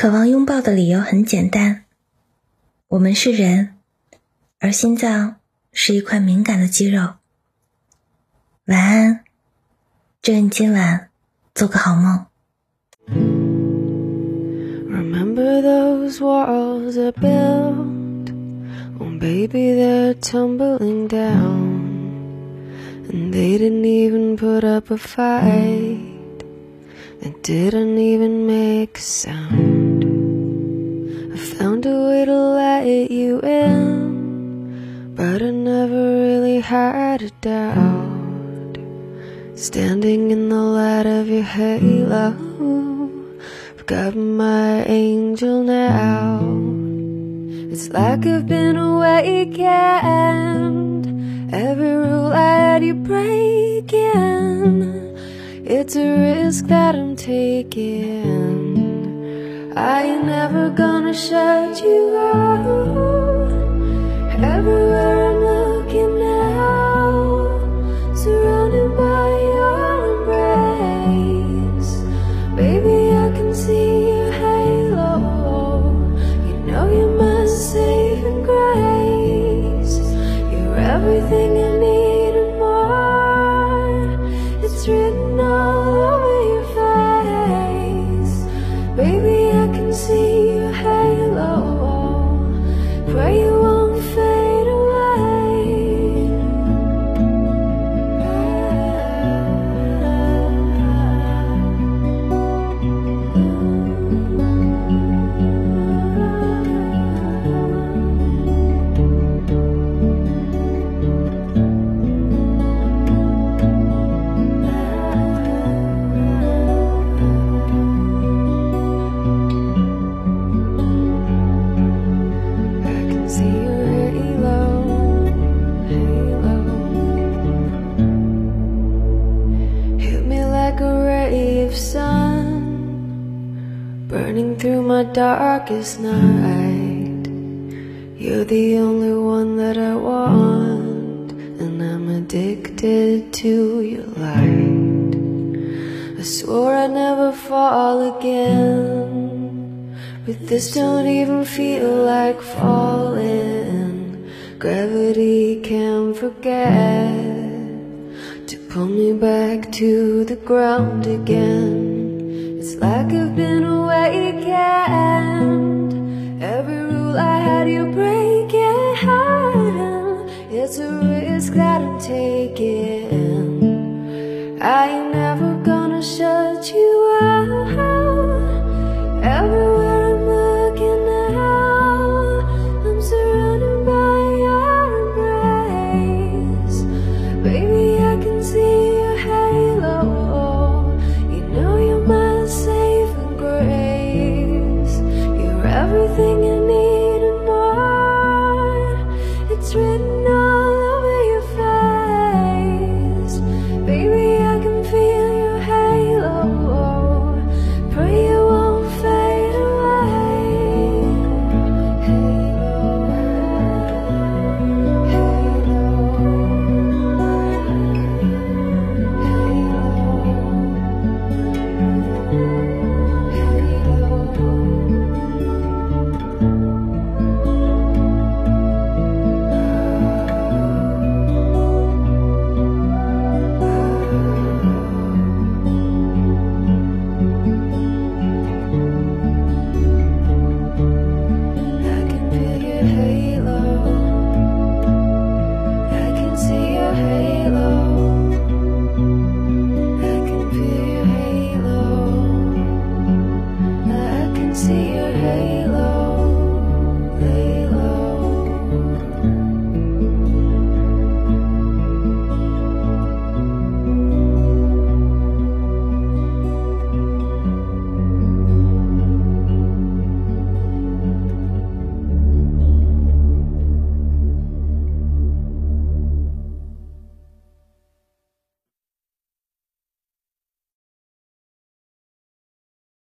渴望拥抱的理由很简单，我们是人，而心脏是一块敏感的肌肉。晚安，祝你今晚做个好梦。Remember those walls I built? Oh, baby, they're tumbling down. And they didn't even put up a fight. They didn't even make a sound. Found a way to let you in, but I never really had a doubt. Standing in the light of your halo, I've got my angel now. It's like I've been awakened. Every rule I had you breaking. It's a risk that I'm taking. I ain't never gonna shut you out. Everywhere burning through my darkest night. You're the only one that I want, and I'm addicted to your light. I swore I'd never fall again. But this don't even feel like falling. Gravity can't forget to pull me back to the ground again. It's like I've been awakened. Every rule I had you breaking. It's a risk that I'm taking.